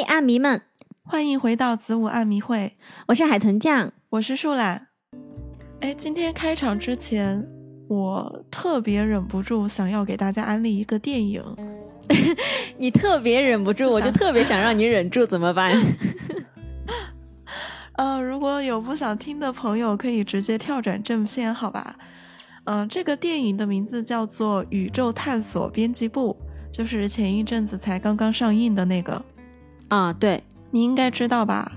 嘿，阿迷们，欢迎回到子午暗迷会，我是海豚酱，我是树懒。哎，今天开场之前，我特别忍不住想要给大家安利一个电影。你特别忍不住，我就特别想让你忍住，怎么办？呃，如果有不想听的朋友，可以直接跳转正片，好吧？嗯，这个电影的名字叫做《宇宙探索编辑部》，就是前一阵子才刚刚上映的那个。啊，对，你应该知道吧？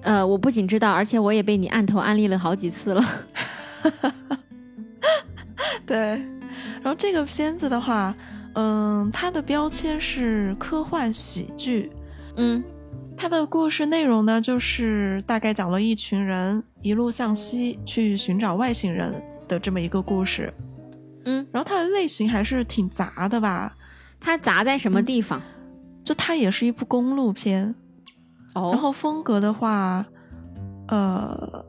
呃，我不仅知道，而且我也被你按头安利了好几次了。对，然后这个片子的话。嗯，它的标签是科幻喜剧。嗯，它的故事内容呢，就是大概讲了一群人一路向西去寻找外星人的这么一个故事。嗯，然后它的类型还是挺杂的吧？它杂在什么地方？就它也是一部公路片。哦。然后风格的话，呃，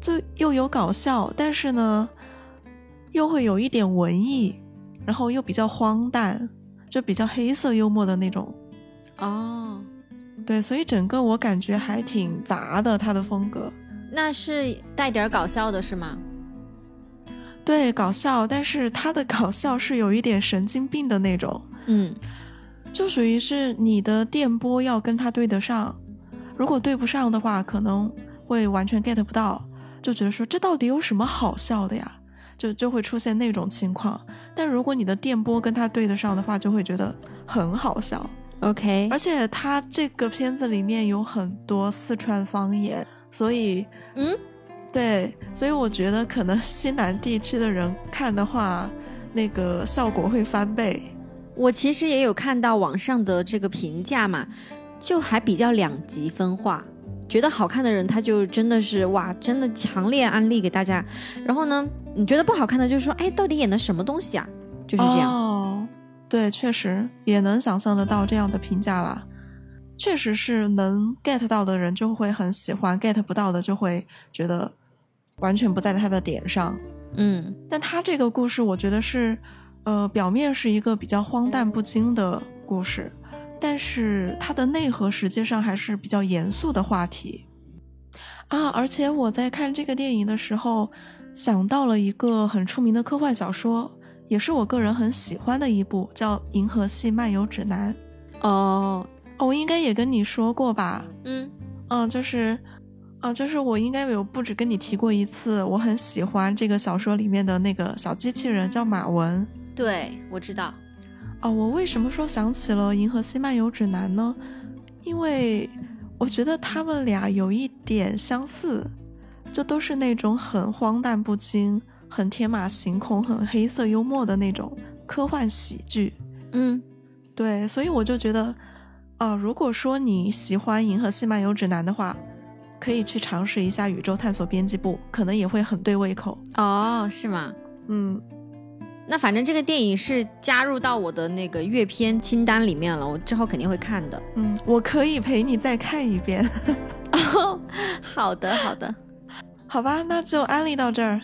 就又有搞笑，但是呢，又会有一点文艺。然后又比较荒诞，就比较黑色幽默的那种，哦，对，所以整个我感觉还挺杂的，他的风格。那是带点搞笑的是吗？对，搞笑，但是他的搞笑是有一点神经病的那种，嗯，就属于是你的电波要跟他对得上，如果对不上的话，可能会完全 get 不到，就觉得说这到底有什么好笑的呀？就就会出现那种情况，但如果你的电波跟他对得上的话，就会觉得很好笑。OK，而且他这个片子里面有很多四川方言，所以嗯，对，所以我觉得可能西南地区的人看的话，那个效果会翻倍。我其实也有看到网上的这个评价嘛，就还比较两极分化。觉得好看的人，他就真的是哇，真的强烈安利给大家。然后呢，你觉得不好看的，就是说，哎，到底演的什么东西啊？就是这样。哦，对，确实也能想象得到这样的评价啦。确实是能 get 到的人就会很喜欢，get 不到的就会觉得完全不在他的点上。嗯，但他这个故事，我觉得是，呃，表面是一个比较荒诞不经的故事。但是它的内核实际上还是比较严肃的话题啊！而且我在看这个电影的时候，想到了一个很出名的科幻小说，也是我个人很喜欢的一部，叫《银河系漫游指南》。哦，我应该也跟你说过吧？嗯，嗯，就是，啊，就是我应该有不止跟你提过一次，我很喜欢这个小说里面的那个小机器人，叫马文。对，我知道。哦，我为什么说想起了《银河系漫游指南》呢？因为我觉得他们俩有一点相似，就都是那种很荒诞不经、很天马行空、很黑色幽默的那种科幻喜剧。嗯，对，所以我就觉得，啊，如果说你喜欢《银河系漫游指南》的话，可以去尝试一下《宇宙探索编辑部》，可能也会很对胃口。哦，是吗？嗯。那反正这个电影是加入到我的那个阅片清单里面了，我之后肯定会看的。嗯，我可以陪你再看一遍。哦，好的，好的，好吧，那就安利到这儿，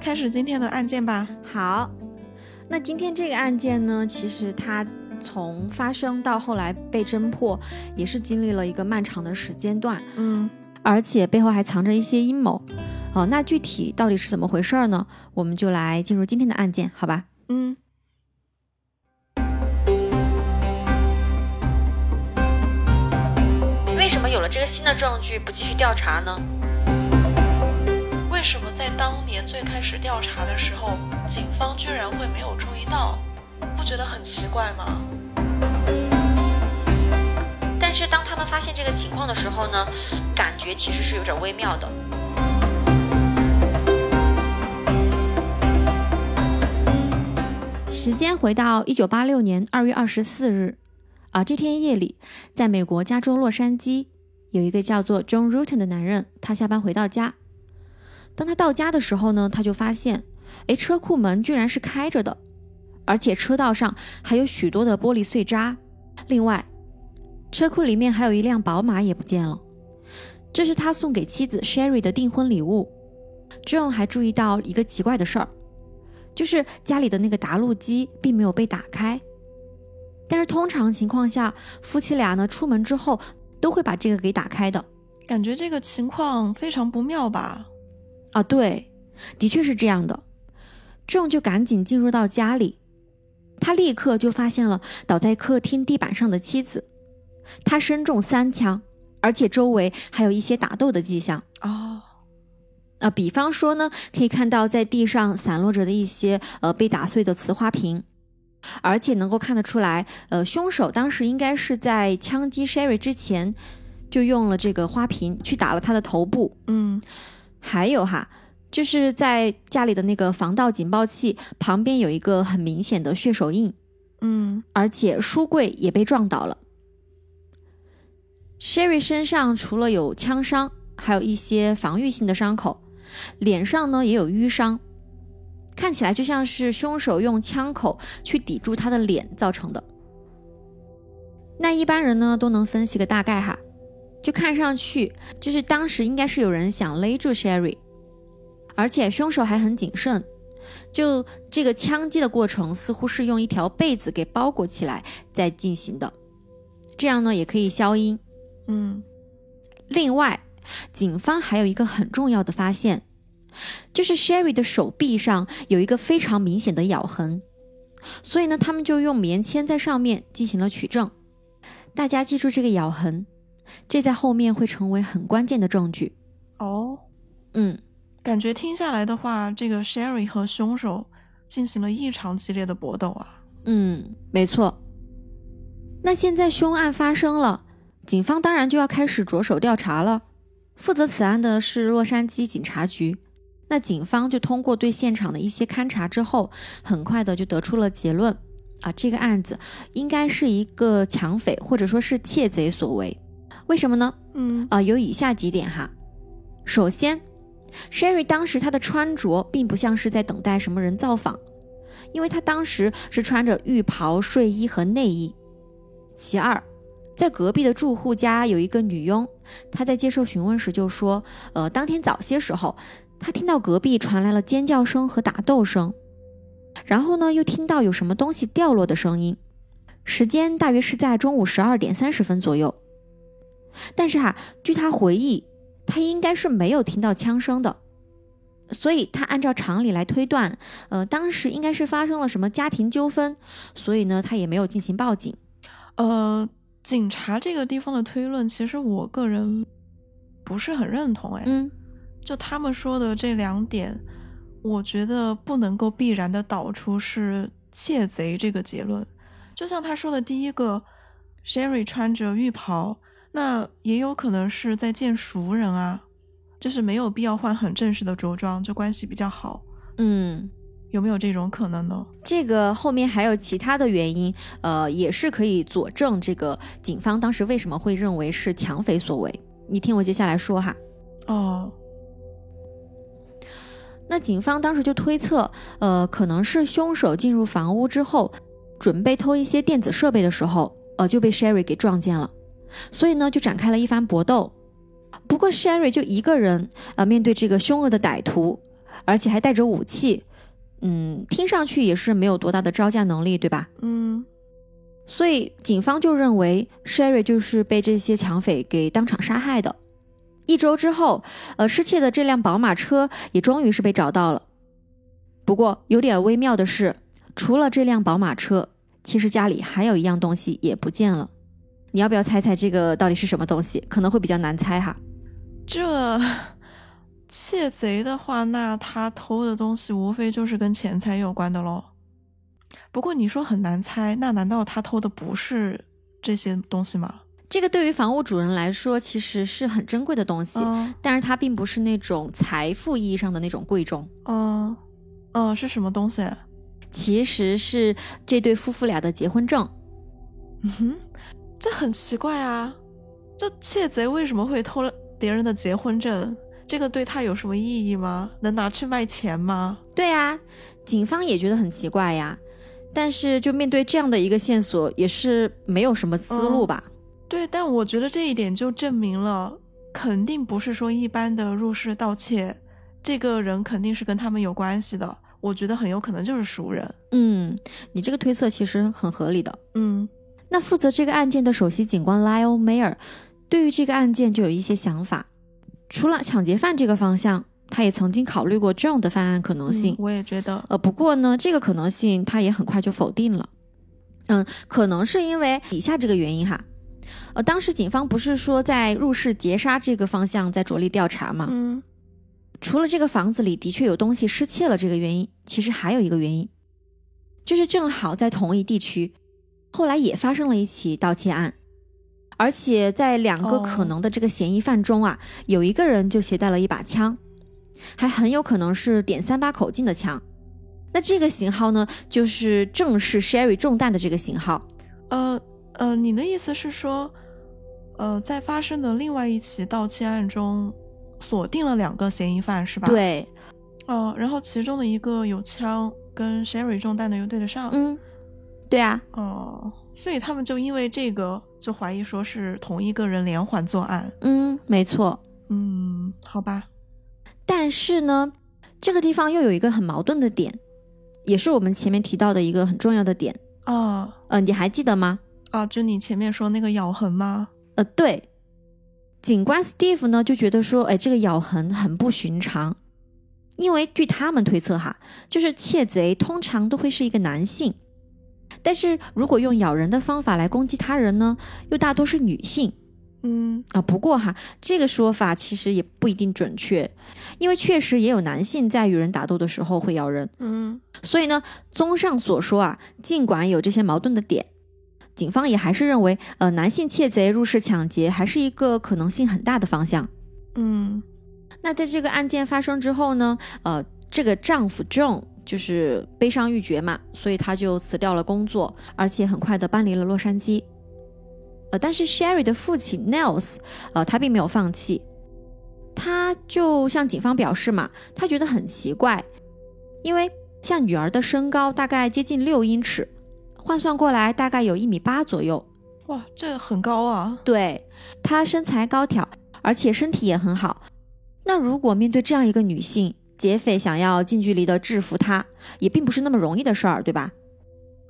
开始今天的案件吧。好，那今天这个案件呢，其实它从发生到后来被侦破，也是经历了一个漫长的时间段。嗯，而且背后还藏着一些阴谋。哦，那具体到底是怎么回事呢？我们就来进入今天的案件，好吧？嗯。为什么有了这个新的证据不继续调查呢？为什么在当年最开始调查的时候，警方居然会没有注意到？不觉得很奇怪吗？但是当他们发现这个情况的时候呢，感觉其实是有点微妙的。时间回到一九八六年二月二十四日，啊，这天夜里，在美国加州洛杉矶，有一个叫做 John Rutten 的男人，他下班回到家。当他到家的时候呢，他就发现，哎，车库门居然是开着的，而且车道上还有许多的玻璃碎渣。另外，车库里面还有一辆宝马也不见了，这是他送给妻子 Sherry 的订婚礼物。John 还注意到一个奇怪的事儿。就是家里的那个打录机并没有被打开，但是通常情况下，夫妻俩呢出门之后都会把这个给打开的。感觉这个情况非常不妙吧？啊，对，的确是这样的。John 就赶紧进入到家里，他立刻就发现了倒在客厅地板上的妻子，他身中三枪，而且周围还有一些打斗的迹象。哦，呃，比方说呢，可以看到在地上散落着的一些呃被打碎的瓷花瓶，而且能够看得出来，呃，凶手当时应该是在枪击 Sherry 之前就用了这个花瓶去打了他的头部。嗯，还有哈，就是在家里的那个防盗警报器旁边有一个很明显的血手印，嗯，而且书柜也被撞倒了。Sherry 身上除了有枪伤，还有一些防御性的伤口，脸上呢也有淤伤，看起来就像是凶手用枪口去抵住他的脸造成的。那一般人呢都能分析个大概哈，就看上去就是当时应该是有人想勒住 Sherry，而且凶手还很谨慎，就这个枪击的过程似乎是用一条被子给包裹起来再进行的，这样呢也可以消音。嗯，另外，警方还有一个很重要的发现，就是 Sherry 的手臂上有一个非常明显的咬痕，所以呢，他们就用棉签在上面进行了取证。大家记住这个咬痕，这在后面会成为很关键的证据。哦，嗯，感觉听下来的话，这个 Sherry 和凶手进行了异常激烈的搏斗啊。嗯，没错。那现在凶案发生了，警方当然就要开始着手调查了。负责此案的是洛杉矶警察局，那警方就通过对现场的一些勘查之后，很快的就得出了结论啊，这个案子应该是一个抢匪或者说是窃贼所为。为什么呢？嗯啊，有以下几点哈。首先，Sherry 当时她的穿着并不像是在等待什么人造访，因为她当时是穿着浴袍、睡衣和内衣。其二，在隔壁的住户家有一个女佣，她在接受询问时就说，呃，当天早些时候，她听到隔壁传来了尖叫声和打斗声，然后呢，又听到有什么东西掉落的声音，时间大约是在中午十二点三十分左右。但是哈，据她回忆，她应该是没有听到枪声的，所以他按照常理来推断，呃，当时应该是发生了什么家庭纠纷，所以呢，他也没有进行报警。呃，警察这个地方的推论，其实我个人不是很认同。哎，嗯就他们说的这两点，我觉得不能够必然的导出是窃贼这个结论。就像他说的第一个，Sherry 穿着浴袍，那也有可能是在见熟人啊，就是没有必要换很正式的着装，就关系比较好，嗯，有没有这种可能呢？这个后面还有其他的原因，呃，也是可以佐证这个警方当时为什么会认为是抢匪所为。你听我接下来说哈。哦，那警方当时就推测，呃，可能是凶手进入房屋之后，准备偷一些电子设备的时候，呃，就被 Sherry 给撞见了，所以呢，就展开了一番搏斗。不过 Sherry 就一个人，呃，面对这个凶恶的歹徒，而且还带着武器，嗯，听上去也是没有多大的招架能力，对吧？嗯，所以警方就认为 Sherry 就是被这些抢匪给当场杀害的。一周之后，呃，失窃的这辆宝马车也终于是被找到了。不过有点微妙的是，除了这辆宝马车，其实家里还有一样东西也不见了。你要不要猜猜这个到底是什么东西？可能会比较难猜哈。这窃贼的话，那他偷的东西无非就是跟钱财有关的喽。不过你说很难猜，那难道他偷的不是这些东西吗？这个对于房屋主人来说，其实是很珍贵的东西，嗯但是它并不是那种财富意义上的那种贵重。嗯嗯，是什么东西？其实是这对夫妇俩的结婚证。嗯哼，这很奇怪啊！这窃贼为什么会偷了别人的结婚证？这个对他有什么意义吗？能拿去卖钱吗？对啊，警方也觉得很奇怪呀。但是就面对这样的一个线索，也是没有什么思路吧？对，但我觉得这一点就证明了，肯定不是说一般的入室盗窃，这个人肯定是跟他们有关系的。我觉得很有可能就是熟人。嗯，你这个推测其实很合理的。嗯，那负责这个案件的首席警官 Lyle Mayer 对于这个案件就有一些想法。除了抢劫犯这个方向，他也曾经考虑过 John 的犯案可能性。我也觉得，呃，不过呢，这个可能性他也很快就否定了。嗯，可能是因为以下这个原因哈。呃，当时警方不是说在入室劫杀这个方向在着力调查吗？嗯，除了这个房子里的确有东西失窃了这个原因，其实还有一个原因，就是正好在同一地区，后来也发生了一起盗窃案，而且在两个可能的这个嫌疑犯中啊，有一个人就携带了一把枪，还很有可能是点三八口径的枪。那这个型号呢，就是正是 Sherry 中弹的这个型号。呃呃，你的意思是说，呃，在发生的另外一起盗窃案中，锁定了两个嫌疑犯是吧？对。哦，然后其中的一个有枪，跟 Sherry 中弹的又对得上。嗯，对啊。哦，所以他们就因为这个就怀疑说是同一个人连环作案。嗯，没错。嗯，好吧。但是呢，这个地方又有一个很矛盾的点。也是我们前面提到的一个很重要的点啊，呃，你还记得吗？啊，就你前面说那个咬痕吗？呃，对，警官 Steve 呢就觉得说，哎，这个咬痕很不寻常，因为据他们推测哈，就是窃贼通常都会是一个男性，但是如果用咬人的方法来攻击他人呢，又大多是女性。嗯啊，不过哈，这个说法其实也不一定准确，因为确实也有男性在与人打斗的时候会咬人。嗯，所以呢，综上所说啊，尽管有这些矛盾的点，警方也还是认为，呃，男性窃贼入室抢劫还是一个可能性很大的方向。嗯，那在这个案件发生之后呢，呃，这个丈夫 John 就是悲伤欲绝嘛，所以他就辞掉了工作，而且很快的搬离了洛杉矶。呃，但是 Sherry 的父亲 Nels，呃，他并没有放弃，他就向警方表示嘛，他觉得很奇怪，因为像女儿的身高大概接近六英尺，换算过来大概有一米八左右，哇，这很高啊！对，她身材高挑，而且身体也很好。那如果面对这样一个女性，劫匪想要近距离的制服他，也并不是那么容易的事儿，对吧？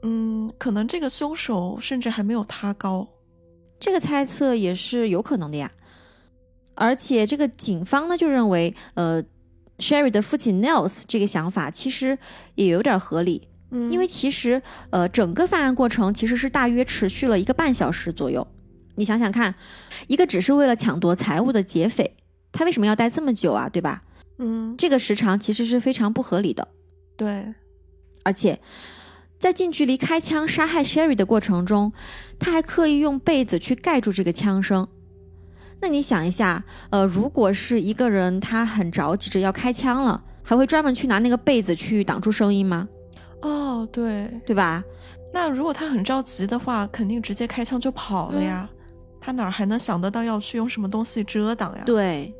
嗯，可能这个凶手甚至还没有他高。这个猜测也是有可能的呀，而且这个警方呢就认为，呃，Sherry 的父亲 Nels 这个想法其实也有点合理，嗯，因为其实呃整个犯案过程其实是大约持续了一个半小时左右。你想想看，一个只是为了抢夺财物的劫匪，他为什么要待这么久啊？对吧？嗯，这个时长其实是非常不合理的。对，而且。在近距离开枪杀害 Sherry 的过程中，他还刻意用被子去盖住这个枪声。那你想一下，呃，如果是一个人他很着急着要开枪了，还会专门去拿那个被子去挡住声音吗？哦，对，对吧？那如果他很着急的话，肯定直接开枪就跑了呀。他哪还能想得到要去用什么东西遮挡呀？对。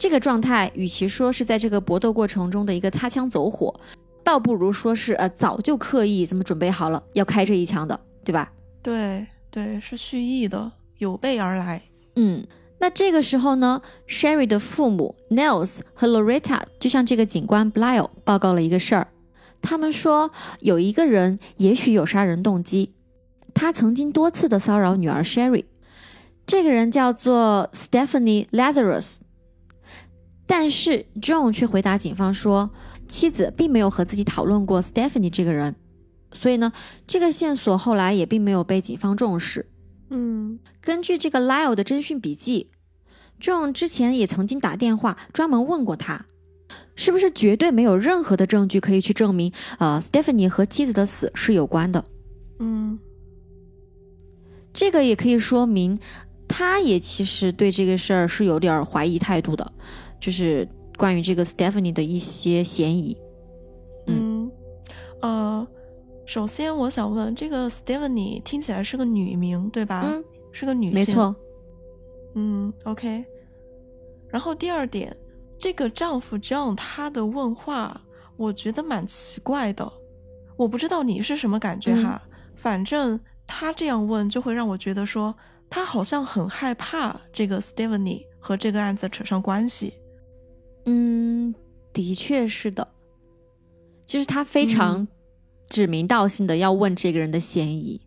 那这个状态，与其说是在这个搏斗过程中的一个擦枪走火。倒不如说是呃，早就刻意这么准备好了要开这一枪的，对吧？对对，是蓄意的，有备而来。嗯，那这个时候呢，Sherry 的父母 Nels 和 Loretta 就向这个警官 Blyle 报告了一个事儿。他们说有一个人也许有杀人动机，他曾经多次的骚扰女儿 Sherry。这个人叫做 Stephanie Lazarus，但是 John 却回答警方说。妻子并没有和自己讨论过 Stephanie 这个人，所以呢，这个线索后来也并没有被警方重视。嗯，根据这个 Lyle 的侦讯笔记，John 之前也曾经打电话专门问过他，是不是绝对没有任何的证据可以去证明，呃，Stephanie 和妻子的死是有关的。嗯，这个也可以说明，他也其实对这个事儿是有点怀疑态度的，就是。关于这个 Stephanie 的一些嫌疑，嗯，呃，首先我想问，这个 Stephanie 听起来是个女名，对吧？嗯，是个女性，没错。嗯，OK。然后第二点，这个丈夫 John 他的问话，我觉得蛮奇怪的。我不知道你是什么感觉哈，反正他这样问就会让我觉得说，他好像很害怕这个 Stephanie 和这个案子扯上关系。嗯，的确是的，就是他非常指名道姓的要问这个人的嫌疑，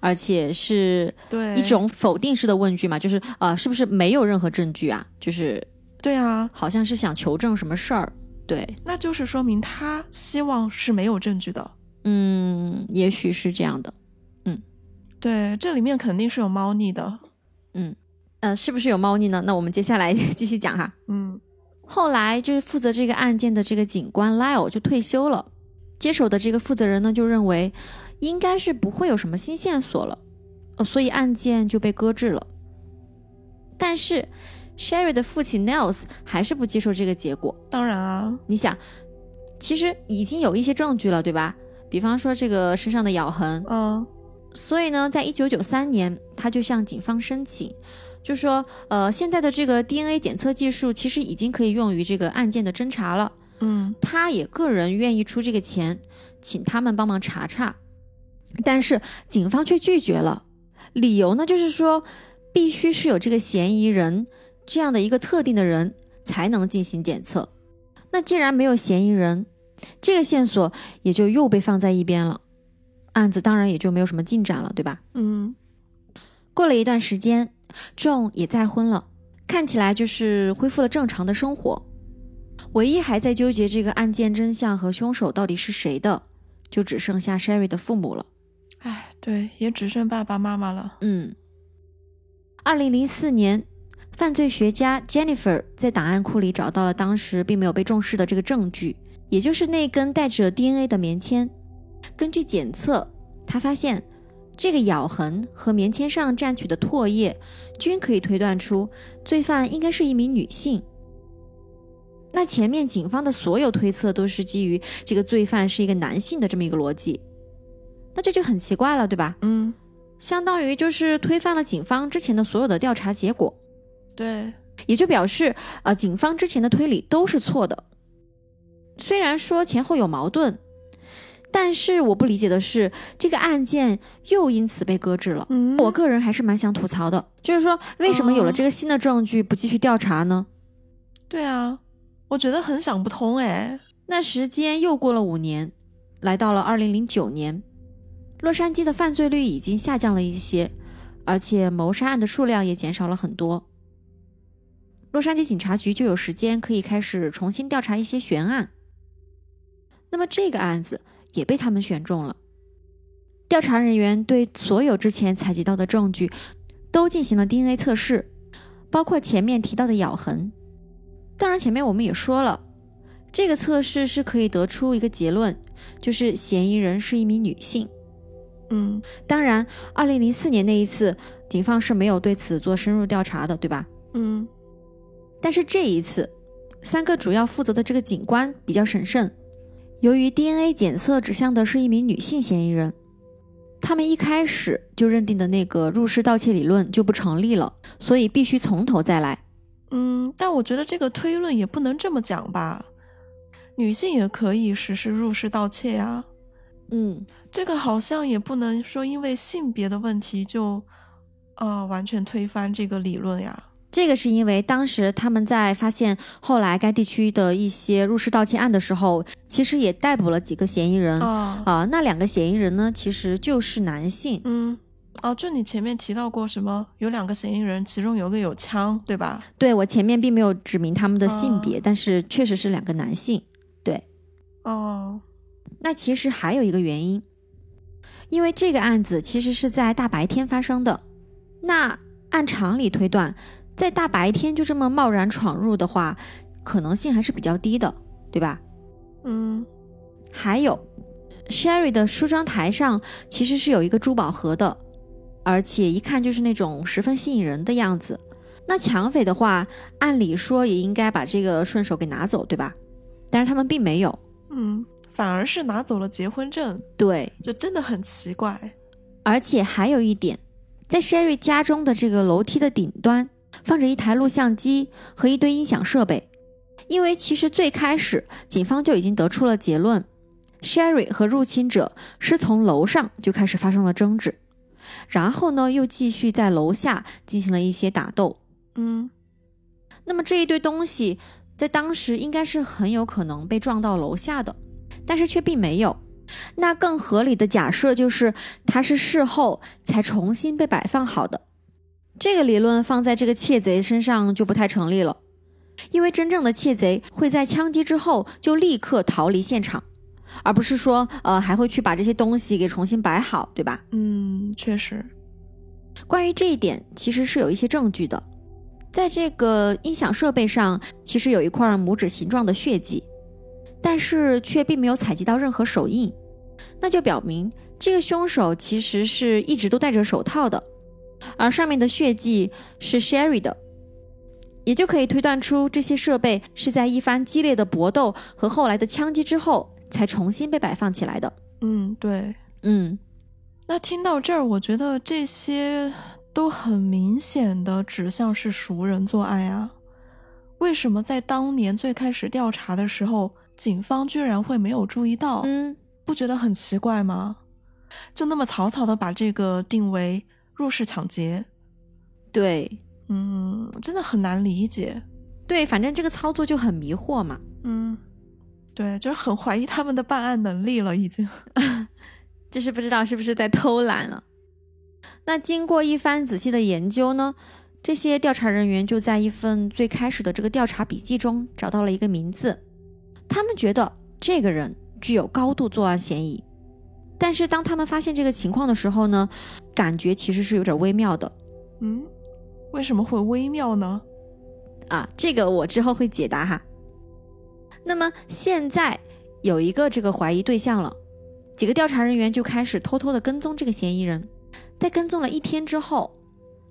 而且是对一种否定式的问句嘛，就是呃，是不是没有任何证据啊？就是对啊，好像是想求证什么事儿。对，那就是说明他希望是没有证据的。嗯，也许是这样的。嗯对，这里面肯定是有猫腻的。嗯呃，是不是有猫腻呢？那我们接下来 继续讲哈。嗯后来就是负责这个案件的这个警官 Lyle 就退休了，接手的这个负责人呢就认为应该是不会有什么新线索了，呃，所以案件就被搁置了。但是 Sherry 的父亲 Nels 还是不接受这个结果。当然啊，你想，其实已经有一些证据了，对吧？比方说这个身上的咬痕，嗯所以呢，在一九九三年，他就向警方申请，就说，呃，现在的这个 DNA 检测技术其实已经可以用于这个案件的侦查了。嗯他也个人愿意出这个钱，请他们帮忙查查，但是警方却拒绝了，理由呢就是说，必须是有这个嫌疑人这样的一个特定的人才能进行检测。那既然没有嫌疑人，这个线索也就又被放在一边了，案子当然也就没有什么进展了，对吧？嗯过了一段时间，John 也再婚了，看起来就是恢复了正常的生活。唯一还在纠结这个案件真相和凶手到底是谁的，就只剩下 Sherry 的父母了。哎，对，也只剩爸爸妈妈了。嗯，二零零四年，犯罪学家 Jennifer 在档案库里找到了当时并没有被重视的这个证据，也就是那根带着 DNA 的棉签。根据检测，他发现这个咬痕和棉签上蘸取的唾液均可以推断出罪犯应该是一名女性。那前面警方的所有推测都是基于这个罪犯是一个男性的这么一个逻辑，那这就很奇怪了，对吧？嗯，相当于就是推翻了警方之前的所有的调查结果，对，也就表示呃警方之前的推理都是错的。虽然说前后有矛盾，但是我不理解的是这个案件又因此被搁置了。嗯，我个人还是蛮想吐槽的，就是说为什么有了这个新的证据不继续调查呢？对啊，我觉得很想不通哎。那时间又过了五年，来到了二零零九年，洛杉矶的犯罪率已经下降了一些，而且谋杀案的数量也减少了很多。洛杉矶警察局就有时间可以开始重新调查一些悬案。那么这个案子也被他们选中了。调查人员对所有之前采集到的证据都进行了 DNA 测试，包括前面提到的咬痕。当然，前面我们也说了，这个测试是可以得出一个结论，就是嫌疑人是一名女性。嗯当然，二零零四年那一次，警方是没有对此做深入调查的，对吧？嗯但是这一次，三个主要负责的这个警官比较审慎，由于 DNA 检测指向的是一名女性嫌疑人，他们一开始就认定的那个入室盗窃理论就不成立了，所以必须从头再来。嗯，但我觉得这个推论也不能这么讲吧。女性也可以实施入室盗窃呀、嗯，这个好像也不能说因为性别的问题就，呃，完全推翻这个理论呀。这个是因为当时他们在发现后来该地区的一些入室盗窃案的时候，其实也逮捕了几个嫌疑人啊、啊，那两个嫌疑人呢，其实就是男性。嗯，哦，就你前面提到过什么？有两个嫌疑人，其中有个有枪，对吧？对我前面并没有指明他们的性哦别，但是确实是两个男性。对哦，那其实还有一个原因，因为这个案子其实是在大白天发生的。那按常理推断，在大白天就这么贸然闯入的话，可能性还是比较低的，对吧？嗯还有，Sherry 的梳妆台上其实是有一个珠宝盒的，而且一看就是那种十分吸引人的样子。那抢匪的话，按理说也应该把这个顺手给拿走，对吧？但是他们并没有。嗯，反而是拿走了结婚证，对，就真的很奇怪。而且还有一点，在 Sherry 家中的这个楼梯的顶端放着一台录像机和一堆音响设备，因为其实最开始警方就已经得出了结论，Sherry 和入侵者是从楼上就开始发生了争执，然后呢又继续在楼下进行了一些打斗。嗯那么这一堆东西在当时应该是很有可能被撞到楼下的，但是却并没有。那更合理的假设就是它是事后才重新被摆放好的。这个理论放在这个窃贼身上就不太成立了，因为真正的窃贼会在枪击之后就立刻逃离现场，而不是说呃还会去把这些东西给重新摆好，对吧？嗯，确实。关于这一点，其实是有一些证据的，在这个音响设备上，其实有一块拇指形状的血迹，但是却并没有采集到任何手印，那就表明这个凶手其实是一直都戴着手套的。而上面的血迹是 Sherry 的，也就可以推断出这些设备是在一番激烈的搏斗和后来的枪击之后才重新被摆放起来的。嗯，对，嗯。那听到这儿，我觉得这些都很明显的指向是熟人作案啊。为什么在当年最开始调查的时候，警方居然会没有注意到？嗯，不觉得很奇怪吗？就那么草草的把这个定为。入室抢劫，对，嗯，真的很难理解。对，反正这个操作就很迷惑嘛。嗯，对，就是很怀疑他们的办案能力了，已经。就是不知道是不是在偷懒了。那经过一番仔细的研究呢，这些调查人员就在一份最开始的这个调查笔记中找到了一个名字，他们觉得这个人具有高度作案嫌疑。但是当他们发现这个情况的时候呢，感觉其实是有点微妙的。嗯，为什么会微妙呢？啊，这个我之后会解答哈。那么现在有一个这个怀疑对象了，几个调查人员就开始偷偷的跟踪这个嫌疑人。在跟踪了一天之后，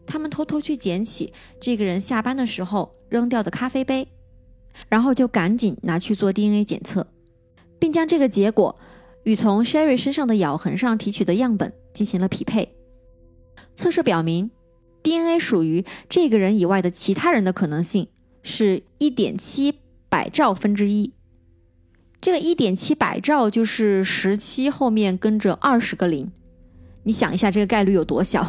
他们偷偷去捡起这个人下班的时候扔掉的咖啡杯，然后就赶紧拿去做 DNA 检测，并将这个结果。与从 Sherry 身上的咬痕上提取的样本进行了匹配，测试表明，DNA 属于这个人以外的其他人的可能性是一点七百兆分之一。这个一点七百兆就是十七后面跟着二十个零，你想一下这个概率有多小？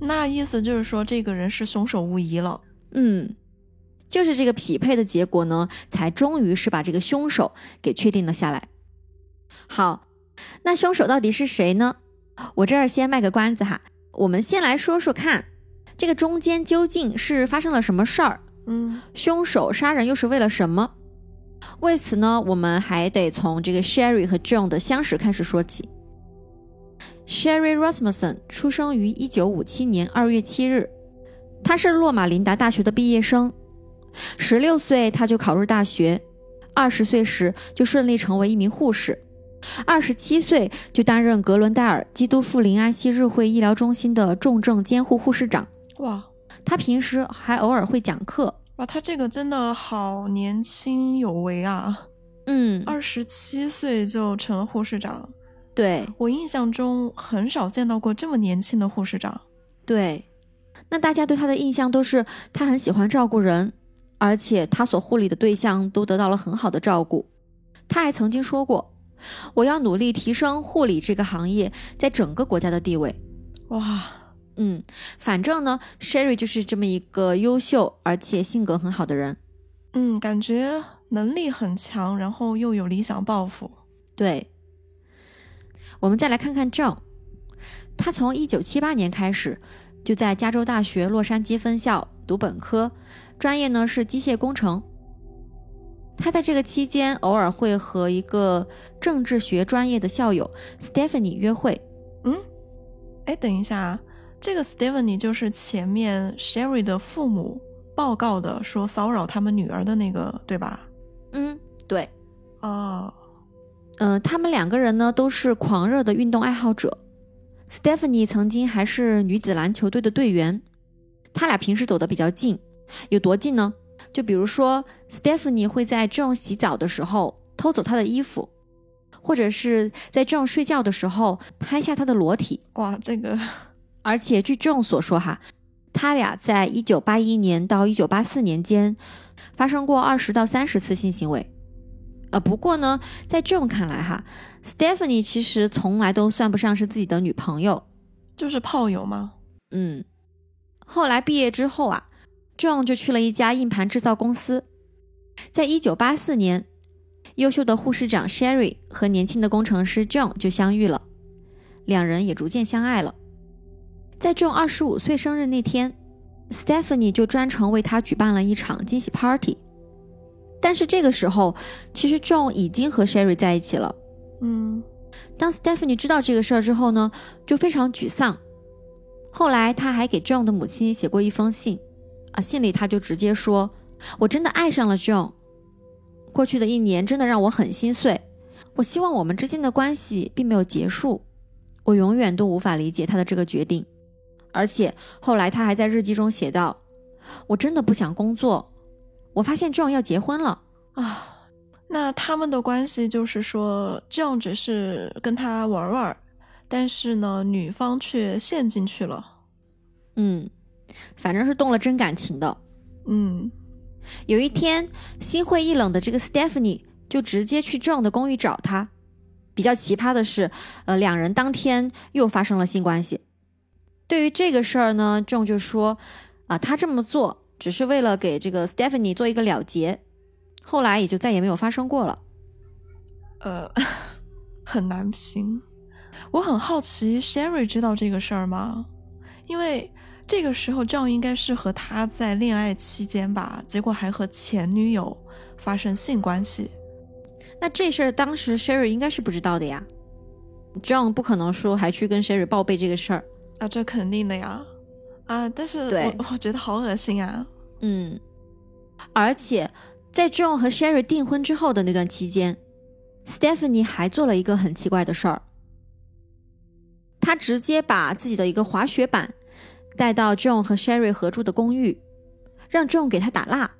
那意思就是说这个人是凶手无疑了。嗯，就是这个匹配的结果呢，才终于是把这个凶手给确定了下来。好。那凶手到底是谁呢？我这儿先卖个关子哈，我们先来说说看，这个中间究竟是发生了什么事儿？嗯，凶手杀人又是为了什么？为此呢，我们还得从这个 Sherry 和 John 的相识开始说起。Sherry Rasmussen 出生于1957年2月7日，他是洛马林达大学的毕业生。16岁他就考入大学，20岁时就顺利成为一名护士。二十七岁就担任格伦戴尔基督复临安息日会医疗中心的重症监护护士长。哇，他平时还偶尔会讲课。哇，他这个真的好年轻有为啊！嗯，二十七岁就成了护士长。对我印象中很少见到过这么年轻的护士长。对，那大家对他的印象都是他很喜欢照顾人，而且他所护理的对象都得到了很好的照顾。他还曾经说过。我要努力提升护理这个行业在整个国家的地位。哇，嗯，反正呢，Sherry 就是这么一个优秀而且性格很好的人。嗯，感觉能力很强，然后又有理想抱负。对，我们再来看看 John，他从一九七八年开始就在加州大学洛杉矶分校读本科，专业呢是机械工程。他在这个期间偶尔会和一个政治学专业的校友 Stephanie 约会。嗯，哎，等一下，这个 Stephanie 就是前面 Sherry 的父母报告的说骚扰他们女儿的那个，对吧？嗯，对。哦，嗯，他们两个人呢都是狂热的运动爱好者。Stephanie 曾经还是女子篮球队的队员。他俩平时走得比较近，有多近呢？就比如说，Stephanie 会在 John 洗澡的时候偷走他的衣服，或者是在 John 睡觉的时候拍下他的裸体。哇，这个！而且据 John 所说，哈，他俩在一九八一年到一九八四年间发生过二十到三十次性行为。呃，不过呢，在 John 看来，哈，Stephanie 其实从来都算不上是自己的女朋友，就是炮友吗？嗯。后来毕业之后啊。John 就去了一家硬盘制造公司，在一九八四年，优秀的护士长 Sherry 和年轻的工程师 John 就相遇了，两人也逐渐相爱了。在 John 二十五岁生日那天，Stephanie 就专程为他举办了一场惊喜 party。但是这个时候，其实 John 已经和 Sherry 在一起了。嗯，当 Stephanie 知道这个事儿之后呢，就非常沮丧。后来他还给 John 的母亲写过一封信，啊，信里他就直接说：“我真的爱上了 John。过去的一年真的让我很心碎。我希望我们之间的关系并没有结束。我永远都无法理解他的这个决定。而且后来他还在日记中写道：我真的不想工作。我发现 John 要结婚了啊。”那他们的关系就是说，John 只是跟他玩玩，但是呢，女方却陷进去了。嗯，反正是动了真感情的。嗯，有一天心灰意冷的这个 Stephanie 就直接去 John 的公寓找他。比较奇葩的是，呃，两人当天又发生了性关系。对于这个事儿呢，John 就说，啊，他这么做只是为了给这个 Stephanie 做一个了结。后来也就再也没有发生过了，呃，很难评。我很好奇，Sherry 知道这个事儿吗？因为这个时候 John 应该是和他在恋爱期间吧，结果还和前女友发生性关系。那这事儿当时 Sherry 应该是不知道的呀，John 不可能说还去跟 Sherry 报备这个事儿啊，这肯定的呀，啊，但是我我觉得好恶心啊，嗯，而且。在 John 和 Sherry 订婚之后的那段期间，Stephanie 还做了一个很奇怪的事儿。她直接把自己的一个滑雪板带到 John 和 Sherry 合住的公寓，让 John 给他打蜡，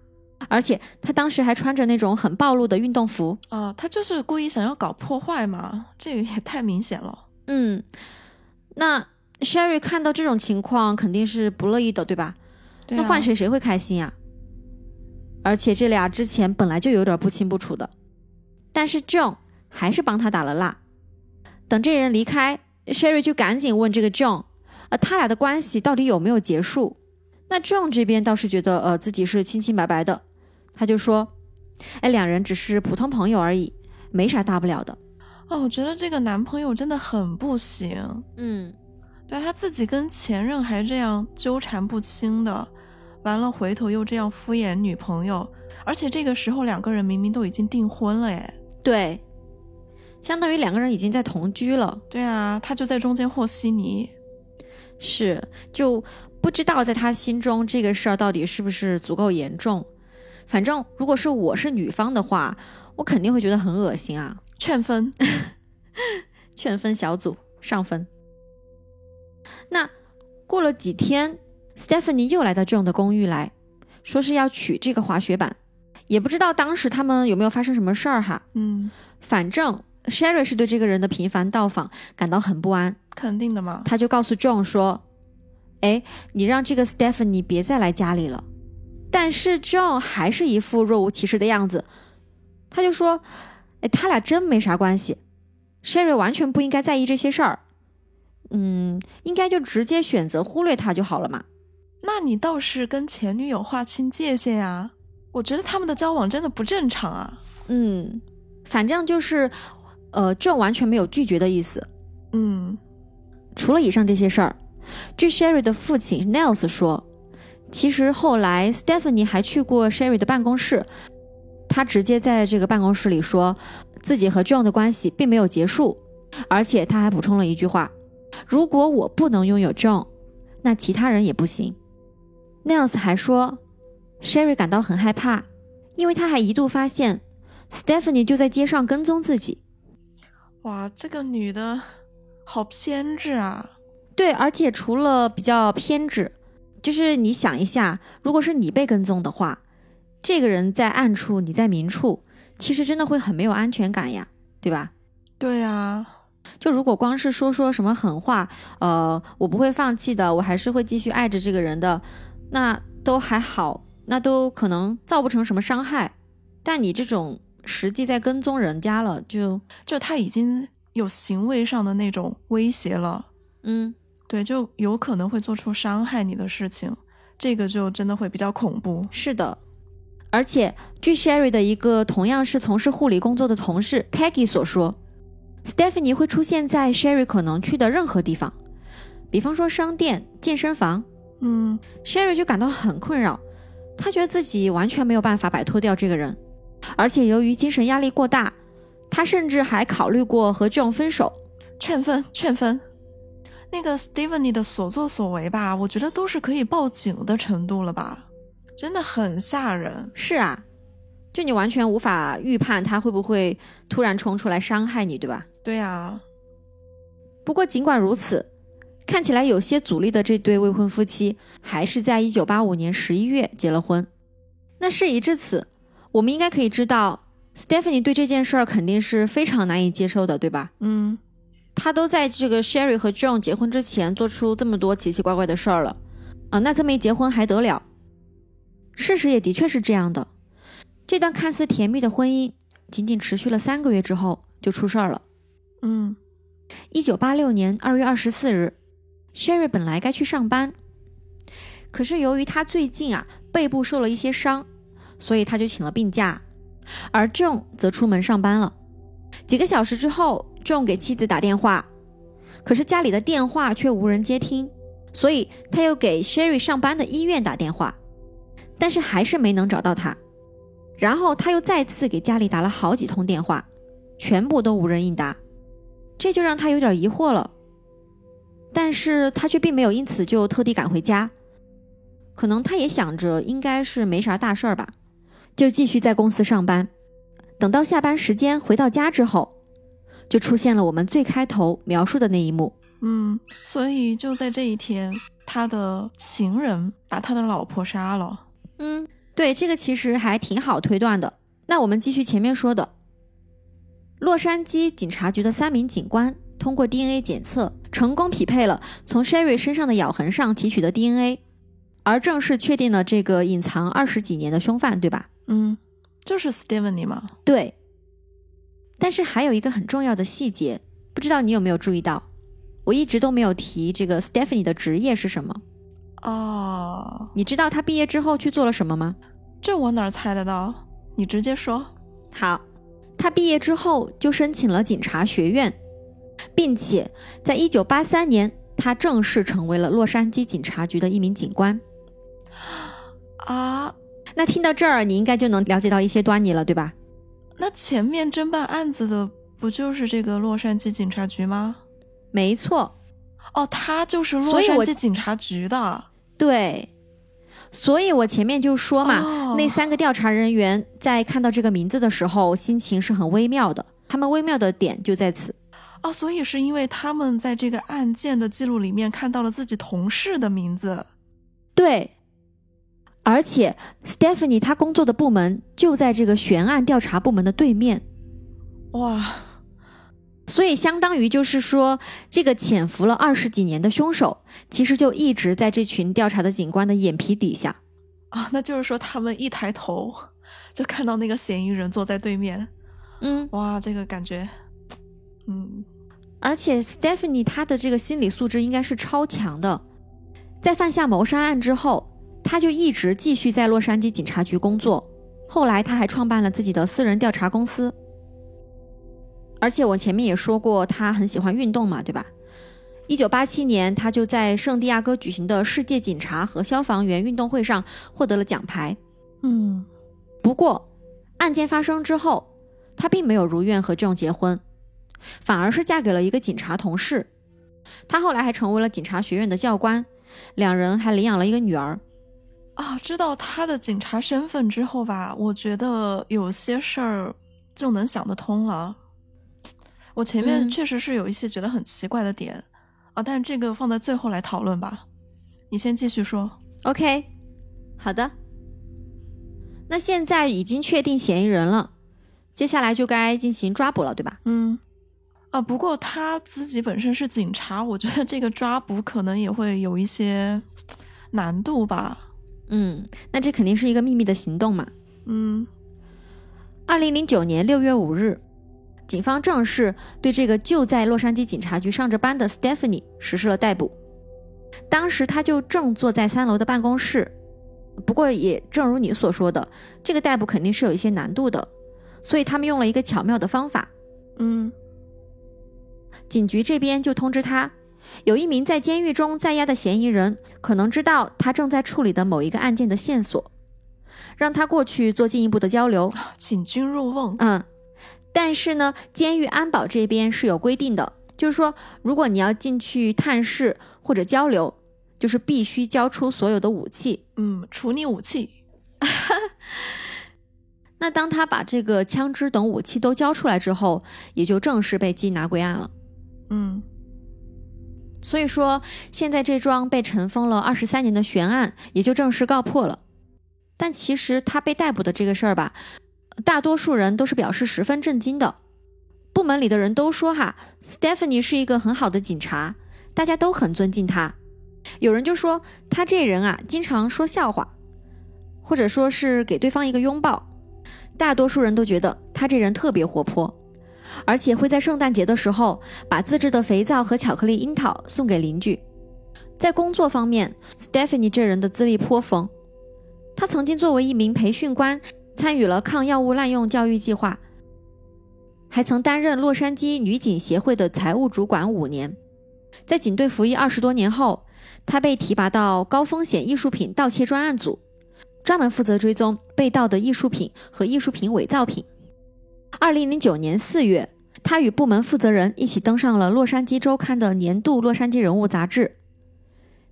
而且他当时还穿着那种很暴露的运动服啊，他就是故意想要搞破坏嘛，这个也太明显了。嗯，那 Sherry 看到这种情况肯定是不乐意的，对吧？那换谁谁会开心呀？而且这俩之前本来就有点不清不楚的，但是 John 还是帮他打了蜡。等这人离开，Sherry 就赶紧问这个 John，呃，他俩的关系到底有没有结束？那 John 这边倒是觉得，呃，自己是清清白白的，他就说，哎，两人只是普通朋友而已，没啥大不了的。哦，我觉得这个男朋友真的很不行。嗯，对他自己跟前任还这样纠缠不清的。完了，回头又这样敷衍女朋友，而且这个时候两个人明明都已经订婚了，哎，对，相当于两个人已经在同居了。对啊，他就在中间和稀泥，是，就不知道在他心中这个事儿到底是不是足够严重。反正如果是我是女方的话，我肯定会觉得很恶心啊！劝分，劝分小组上分。那过了几天。Stephanie 又来到 John 的公寓来说是要取这个滑雪板，也不知道当时他们有没有发生什么事儿哈。嗯，反正 Sherry 是对这个人的频繁到访感到很不安，肯定的嘛。他就告诉 John 说：“哎，你让这个 Stephanie 别再来家里了。”但是 John 还是一副若无其事的样子，他就说：“哎，他俩真没啥关系，Sherry 完全不应该在意这些事儿，嗯，应该就直接选择忽略他就好了嘛。”那你倒是跟前女友划清界限呀！我觉得他们的交往真的不正常啊。嗯，反正就是，呃，，John 完全没有拒绝的意思。嗯，除了以上这些事儿，据 Sherry 的父亲 Nels 说，其实后来 Stephanie 还去过 Sherry 的办公室，他直接在这个办公室里说自己和 John 的关系并没有结束，而且他还补充了一句话：如果我不能拥有 John，那其他人也不行。Nels 还说，Sherry 感到很害怕，因为他还一度发现 Stephanie 就在街上跟踪自己。哇，这个女的好偏执啊！对，而且除了比较偏执，就是你想一下，如果是你被跟踪的话，这个人在暗处，你在明处，其实真的会很没有安全感呀，对吧？对呀，就如果光是说说什么狠话，呃，我不会放弃的，我还是会继续爱着这个人的。那都还好，那都可能造不成什么伤害，但你这种实际在跟踪人家了，就就他已经有行为上的那种威胁了，嗯，对，就有可能会做出伤害你的事情，这个就真的会比较恐怖。是的，而且，据 Sherry 的一个同样是从事护理工作的同事 Peggy 所说，Stephanie 会出现在 Sherry 可能去的任何地方，比方说商店、健身房。嗯，Sherry 就感到很困扰，他觉得自己完全没有办法摆脱掉这个人，而且由于精神压力过大，他甚至还考虑过和 John 分手。劝分，劝分。那个 Stephanie 的所作所为吧，我觉得都是可以报警的程度了吧。真的很吓人。是啊，就你完全无法预判他会不会突然冲出来伤害你，对吧？对啊。不过尽管如此，看起来有些阻力的这对未婚夫妻，还是在一九八五年十一月结了婚。那事已至此，我们应该可以知道，Stephanie 对这件事儿肯定是非常难以接受的，对吧？嗯，他都在这个 Sherry 和 John 结婚之前做出这么多奇奇怪怪的事儿了，啊，那这么一结婚还得了？事实也的确是这样的，这段看似甜蜜的婚姻，仅仅持续了三个月之后就出事儿了。嗯，一九八六年二月二十四日，Sherry 本来该去上班，可是由于他最近啊背部受了一些伤，所以他就请了病假，而 jon 则出门上班了。几个小时之后 jon 给妻子打电话，可是家里的电话却无人接听，所以他又给 Sherry 上班的医院打电话。但是还是没能找到他，然后他又再次给家里打了好几通电话，全部都无人应答，这就让他有点疑惑了。但是他却并没有因此就特地赶回家，可能他也想着应该是没啥大事儿吧，就继续在公司上班。等到下班时间回到家之后，就出现了我们最开头描述的那一幕。嗯，所以就在这一天，他的情人把他的老婆杀了。嗯，对，这个其实还挺好推断的。那我们继续前面说的，洛杉矶警察局的三名警官通过 DNA 检测，成功匹配了从 Sherry 身上的咬痕上提取的 DNA，而正式确定了这个隐藏二十几年的凶犯，对吧？嗯，就是 Stephanie 吗？对。但是还有一个很重要的细节，不知道你有没有注意到？我一直都没有提这个 Stephanie 的职业是什么。哦，你知道他毕业之后去做了什么吗？这我哪猜得到？你直接说。好，他毕业之后就申请了警察学院，并且在一九八三年，他正式成为了洛杉矶警察局的一名警官。啊，那听到这儿，你应该就能了解到一些端倪了，对吧？那前面侦办案子的不就是这个洛杉矶警察局吗？没错。哦，他就是洛杉矶警察局的。对，所以我前面就说嘛，那三个调查人员在看到这个名字的时候，心情是很微妙的。他们微妙的点就在此。哦，所以是因为他们在这个案件的记录里面看到了自己同事的名字。对，而且 Stephanie 她工作的部门就在这个悬案调查部门的对面。哇！所以，相当于就是说，这个潜伏了二十几年的凶手，其实就一直在这群调查的警官的眼皮底下啊。那就是说，他们一抬头就看到那个嫌疑人坐在对面。嗯，哇，这个感觉，嗯。而且，Stephanie 她的这个心理素质应该是超强的。在犯下谋杀案之后，他就一直继续在洛杉矶警察局工作。后来，他还创办了自己的私人调查公司。而且我前面也说过，他很喜欢运动嘛，对吧？一九八七年，他就在圣地亚哥举行的世界警察和消防员运动会上获得了奖牌。嗯，不过案件发生之后，他并没有如愿和 John 结婚，反而是嫁给了一个警察同事。他后来还成为了警察学院的教官，两人还领养了一个女儿。啊，知道他的警察身份之后吧，我觉得有些事儿就能想得通了。我前面确实是有一些觉得很奇怪的点啊，但是这个放在最后来讨论吧。你先继续说。OK，好的。那现在已经确定嫌疑人了，接下来就该进行抓捕了，对吧？嗯。啊，不过他自己本身是警察，我觉得这个抓捕可能也会有一些难度吧。嗯，那这肯定是一个秘密的行动嘛。嗯。二零零九年六月五日。警方正式对这个就在洛杉矶警察局上着班的 Stephanie 实施了逮捕。当时他就正坐在三楼的办公室，不过也正如你所说的，这个逮捕肯定是有一些难度的，所以他们用了一个巧妙的方法。嗯，警局这边就通知他，有一名在监狱中在押的嫌疑人，可能知道他正在处理的某一个案件的线索，让他过去做进一步的交流。请君入瓮。嗯，但是呢，监狱安保这边是有规定的，就是说，如果你要进去探视或者交流，就是必须交出所有的武器。嗯，处理武器。那当他把这个枪支等武器都交出来之后，也就正式被缉拿归案了。嗯，所以说，现在这桩被尘封了二十三年的悬案也就正式告破了。但其实他被逮捕的这个事儿吧，大多数人都是表示十分震惊的。部门里的人都说哈，Stephanie 是一个很好的警察，大家都很尊敬他。有人就说他这人啊，经常说笑话，或者说是给对方一个拥抱。大多数人都觉得他这人特别活泼，而且会在圣诞节的时候把自制的肥皂和巧克力樱桃送给邻居。在工作方面，Stephanie 这人的资历颇丰。他曾经作为一名培训官，参与了抗药物滥用教育计划，还曾担任洛杉矶女警协会的财务主管五年。在警队服役二十多年后，他被提拔到高风险艺术品盗窃专案组。专门负责追踪被盗的艺术品和艺术品伪造品。二零零九年四月，他与部门负责人一起登上了《洛杉矶周刊》的年度洛杉矶人物杂志。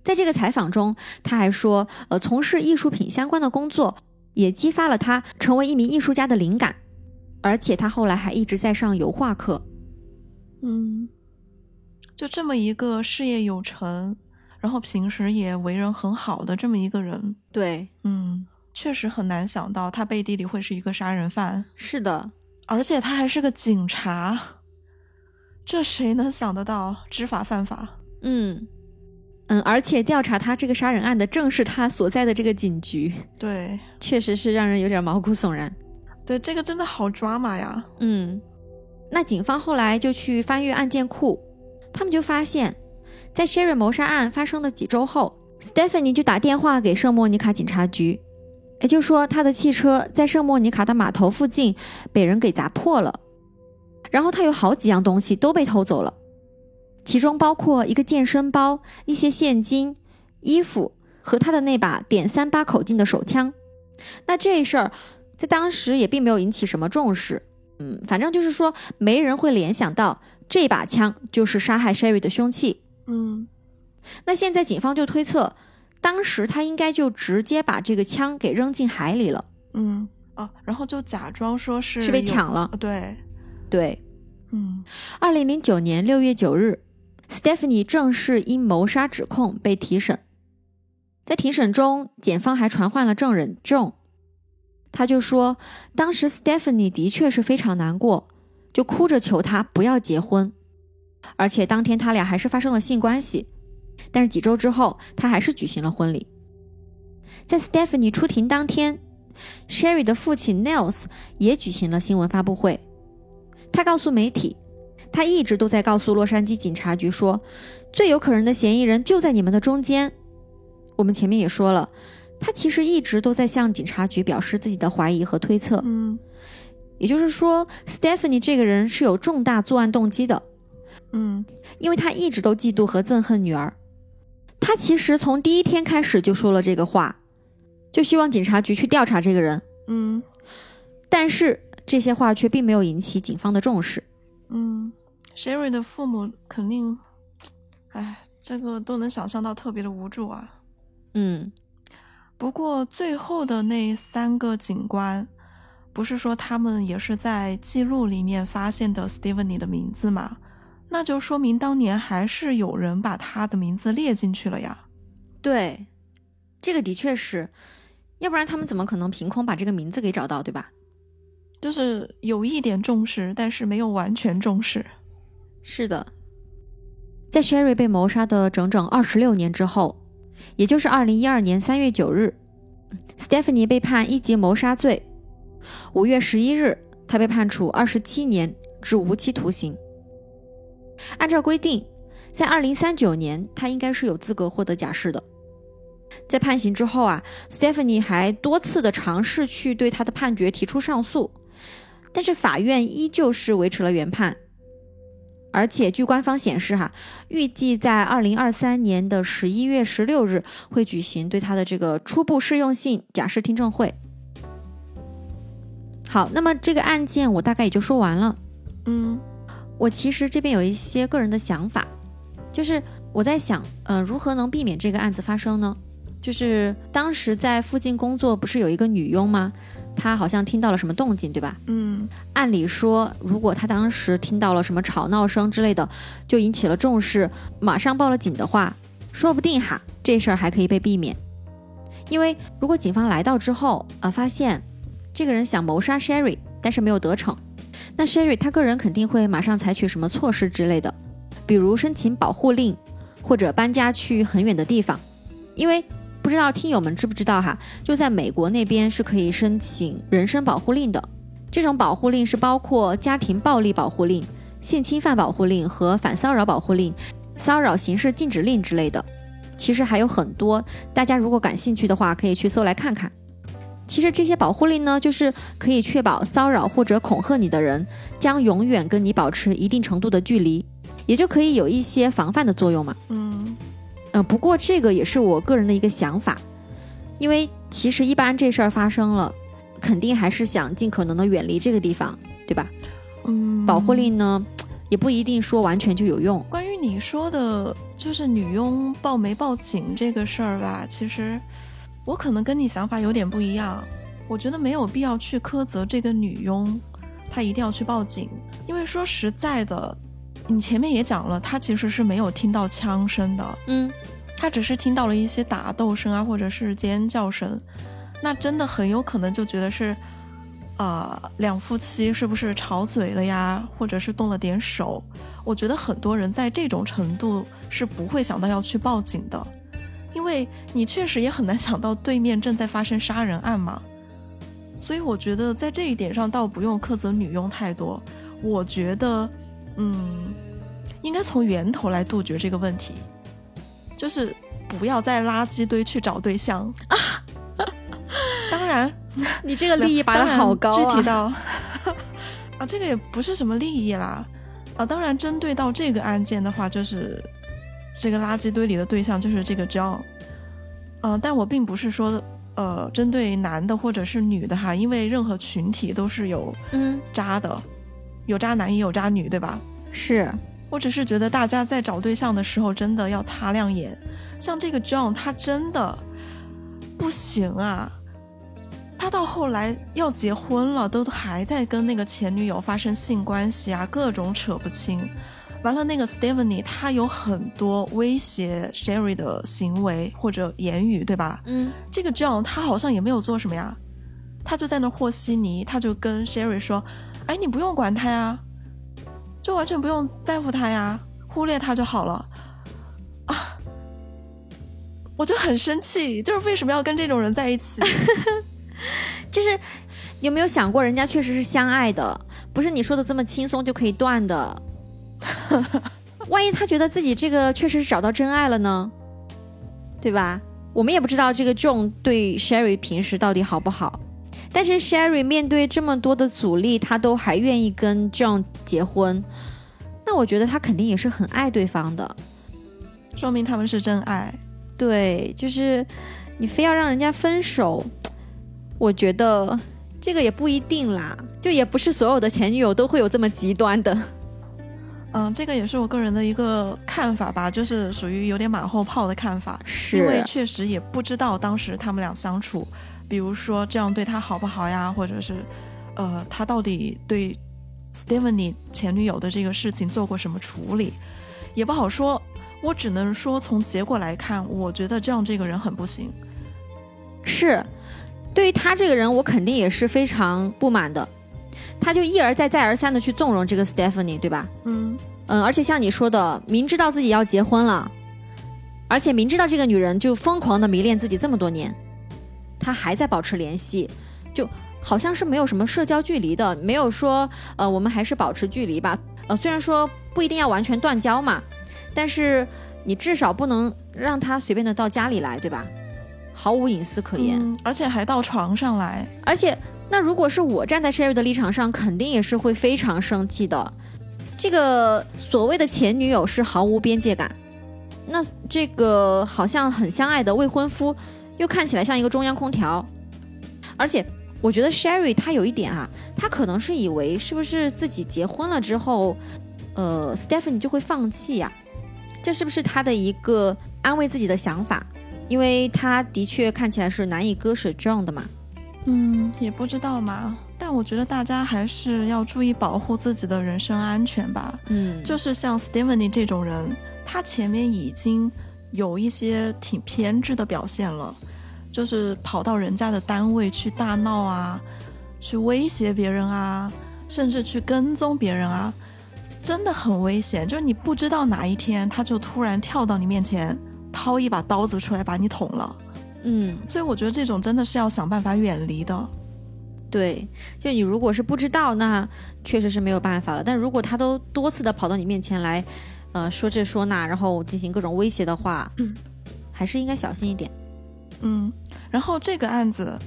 在这个采访中，他还说：“呃，从事艺术品相关的工作也激发了他成为一名艺术家的灵感，而且他后来还一直在上油画课。”嗯，就这么一个事业有成。然后平时也为人很好的这么一个人，对，嗯，确实很难想到他背地里会是一个杀人犯。是的，而且他还是个警察，这谁能想得到？知法犯法。嗯嗯，而且调查他这个杀人案的正是他所在的这个警局。对，确实是让人有点毛骨悚然。对，这个真的好抓马呀。嗯，那警方后来就去翻阅案件库，他们就发现。在 Sherry 谋杀案发生的几周后，Stephanie 就打电话给圣莫妮卡警察局，也就是说，他的汽车在圣莫尼卡的码头附近被人给砸破了，然后他有好几样东西都被偷走了，其中包括一个健身包、一些现金、衣服和他的那把点三八口径的手枪。那这事儿在当时也并没有引起什么重视，嗯，反正就是说，没人会联想到这把枪就是杀害 Sherry 的凶器。嗯，那现在警方就推测，当时他应该就直接把这个枪给扔进海里了。嗯，哦，然后就假装说是是被抢了。对，对，嗯。二零零九年六月九日，Stephanie 正式因谋杀指控被提审。在庭审中，检方还传唤了证人 John，他就说，当时 Stephanie 的确是非常难过，就哭着求他不要结婚。而且当天他俩还是发生了性关系，但是几周之后他还是举行了婚礼。在 Stephanie 出庭当天，Sherry 的父亲 Nels 也举行了新闻发布会。他告诉媒体，他一直都在告诉洛杉矶警察局说，最有可能的嫌疑人就在你们的中间。我们前面也说了，他其实一直都在向警察局表示自己的怀疑和推测。嗯，也就是说，Stephanie 这个人是有重大作案动机的。嗯，因为他一直都嫉妒和憎恨女儿，他其实从第一天开始就说了这个话，就希望警察局去调查这个人。嗯，但是这些话却并没有引起警方的重视。嗯，Sherry 的父母肯定，哎，这个都能想象到特别的无助啊。嗯，不过最后的那三个警官，不是说他们也是在记录里面发现的 Stephanie 的名字吗？那就说明当年还是有人把他的名字列进去了呀。对，这个的确是，要不然他们怎么可能凭空把这个名字给找到，对吧？就是有一点重视，但是没有完全重视。是的，在 Sherry 被谋杀的整整二十六年之后，也就是二零一二年三月九日，Stephanie 被判一级谋杀罪。五月十一日，他被判处二十七年至无期徒刑。按照规定，在二零三九年，他应该是有资格获得假释的。在判刑之后啊，Stephanie 还多次的尝试去对他的判决提出上诉，但是法院依旧是维持了原判。而且据官方显示，哈，预计在二零二三年的十一月十六日会举行对他的这个初步适用性假释听证会。好，那么这个案件我大概也就说完了。嗯，我其实这边有一些个人的想法，就是我在想，呃，如何能避免这个案子发生呢？就是当时在附近工作不是有一个女佣吗？她好像听到了什么动静，对吧？嗯，按理说，如果她当时听到了什么吵闹声之类的，就引起了重视，马上报了警的话，说不定哈，这事儿还可以被避免。因为如果警方来到之后，呃，发现这个人想谋杀 Sherry，但是没有得逞，那 Sherry 他个人肯定会马上采取什么措施之类的，比如申请保护令，或者搬家去很远的地方，因为。不知道听友们知不知道哈？就在美国那边是可以申请人身保护令的。这种保护令是包括家庭暴力保护令、性侵犯保护令和反骚扰保护令、骚扰刑事禁止令之类的。其实还有很多，大家如果感兴趣的话，可以去搜来看看。其实这些保护令呢，就是可以确保骚扰或者恐吓你的人将永远跟你保持一定程度的距离，也就可以有一些防范的作用嘛。嗯。嗯，不过这个也是我个人的一个想法，因为其实一般这事儿发生了，肯定还是想尽可能的远离这个地方，对吧？嗯，保护令呢，也不一定说完全就有用。关于你说的，就是女佣报没报警这个事儿吧，其实我可能跟你想法有点不一样。我觉得没有必要去苛责这个女佣，她一定要去报警，因为说实在的。你前面也讲了，她其实是没有听到枪声的，嗯，她只是听到了一些打斗声啊，或者是尖叫声，那真的很有可能就觉得是，呃，两夫妻是不是吵嘴了呀，或者是动了点手？我觉得很多人在这种程度是不会想到要去报警的，因为你确实也很难想到对面正在发生杀人案嘛，所以我觉得在这一点上倒不用苛责女佣太多，我觉得。嗯，应该从源头来杜绝这个问题，就是不要在垃圾堆去找对象啊。当然，你这个利益 拔的好高啊。具体到 啊，这个也不是什么利益啦。啊，当然，针对到这个案件的话，就是这个垃圾堆里的对象就是这个 John。嗯，但我并不是说呃针对男的或者是女的哈，因为任何群体都是有嗯渣的。有渣男也有渣女，对吧？是我只是觉得大家在找对象的时候真的要擦亮眼。像这个 John，他真的不行啊！他到后来要结婚了，都还在跟那个前女友发生性关系啊，各种扯不清。完了，那个 Stephanie，他有很多威胁 Sherry 的行为或者言语，对吧？嗯，这个 John 他好像也没有做什么呀，他就在那和稀泥，他就跟 Sherry 说。哎，你不用管他呀，就完全不用在乎他呀，忽略他就好了啊！我就很生气，就是为什么要跟这种人在一起？就是有没有想过，人家确实是相爱的，不是你说的这么轻松就可以断的。万一他觉得自己这个确实是找到真爱了呢？对吧？我们也不知道这个 John 对 Sherry 平时到底好不好。但是 Sherry 面对这么多的阻力，他都还愿意跟 John 结婚，那我觉得他肯定也是很爱对方的，说明他们是真爱。对，就是你非要让人家分手，我觉得这个也不一定啦，就也不是所有的前女友都会有这么极端的。嗯，这个也是我个人的一个看法吧，就是属于有点马后炮的看法，是因为确实也不知道当时他们俩相处。比如说这样对他好不好呀？或者是，呃，他到底对 Stephanie 前女友的这个事情做过什么处理，也不好说。我只能说从结果来看，我觉得这样这个人很不行。是，对于他这个人，我肯定也是非常不满的。他就一而再再而三的去纵容这个 Stephanie，对吧？嗯嗯，而且像你说的，明知道自己要结婚了，而且明知道这个女人就疯狂的迷恋自己这么多年。他还在保持联系，就好像是没有什么社交距离的，没有说呃，我们还是保持距离吧。呃，虽然说不一定要完全断交嘛，但是你至少不能让他随便的到家里来，对吧？毫无隐私可言，嗯，而且还到床上来。而且，那如果是我站在 Sherry 的立场上，肯定也是会非常生气的。这个所谓的前女友是毫无边界感，那这个好像很相爱的未婚夫，又看起来像一个中央空调。而且，我觉得 Sherry 她有一点啊，她可能是以为是不是自己结婚了之后，呃，Stephanie 就会放弃呀？这是不是她的一个安慰自己的想法？因为他的确看起来是难以割舍 John 的嘛。嗯，也不知道嘛。但我觉得大家还是要注意保护自己的人身安全吧。嗯，就是像 Stephanie 这种人，他前面已经有一些挺偏执的表现了，就是跑到人家的单位去大闹啊，去威胁别人啊，甚至去跟踪别人啊，真的很危险。就是你不知道哪一天他就突然跳到你面前。掏一把刀子出来把你捅了，嗯，所以我觉得这种真的是要想办法远离的。对，就你如果是不知道，那确实是没有办法了。但如果他都多次的跑到你面前来，呃，说这说那，然后进行各种威胁的话，嗯，还是应该小心一点。嗯，然后这个案子，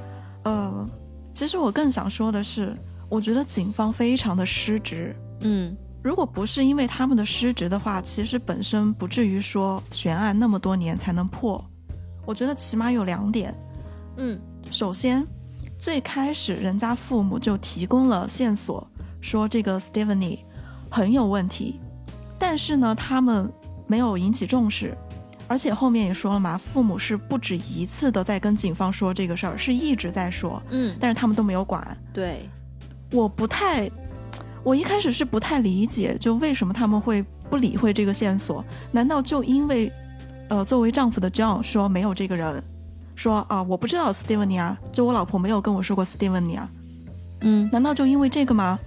呃，其实我更想说的是，我觉得警方非常的失职。嗯。如果不是因为他们的失职的话，其实本身不至于说悬案那么多年才能破。我觉得起码有两点。嗯，首先，最开始人家父母就提供了线索，说这个 Stephanie 很有问题，但是呢，他们没有引起重视，而且后面也说了嘛，父母是不止一次的在跟警方说这个事儿，是一直在说。嗯，但是他们都没有管。对，我不太。我一开始是不太理解，就为什么他们会不理会这个线索？难道就因为，呃，作为丈夫的 John 说没有这个人，说啊，我不知道 Stephanie 啊，就我老婆没有跟我说过 Stephanie 啊，嗯，难道就因为这个吗？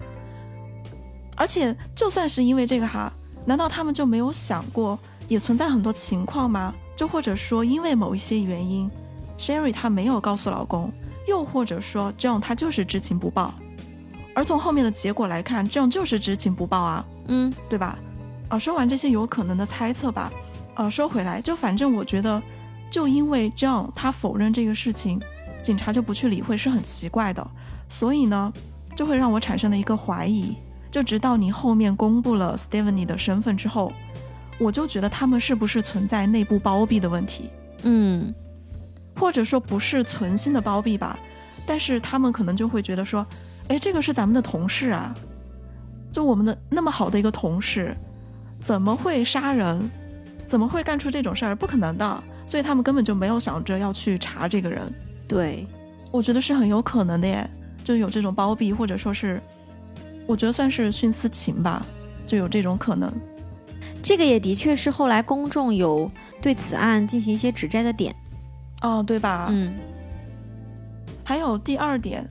而且就算是因为这个哈，难道他们就没有想过，也存在很多情况吗？就或者说因为某一些原因，Sherry 她没有告诉老公，又或者说 John 他就是知情不报。而从后面的结果来看，，John 就是知情不报啊，嗯，对吧？啊，说完这些有可能的猜测吧，呃，说回来，就反正我觉得，就因为 John 他否认这个事情，警察就不去理会是很奇怪的，所以呢，就会让我产生了一个怀疑。就直到你后面公布了 Stephanie 的身份之后，我就觉得他们是不是存在内部包庇的问题？嗯，或者说不是存心的包庇吧，但是他们可能就会觉得说。哎，这个是咱们的同事啊，就我们的那么好的一个同事，怎么会杀人？怎么会干出这种事儿？不可能的，所以他们根本就没有想着要去查这个人。对，我觉得是很有可能的耶，就有这种包庇，或者说是，我觉得算是徇私情吧，就有这种可能。这个也的确是后来公众有对此案进行一些指摘的点。哦，对吧？嗯。还有第二点。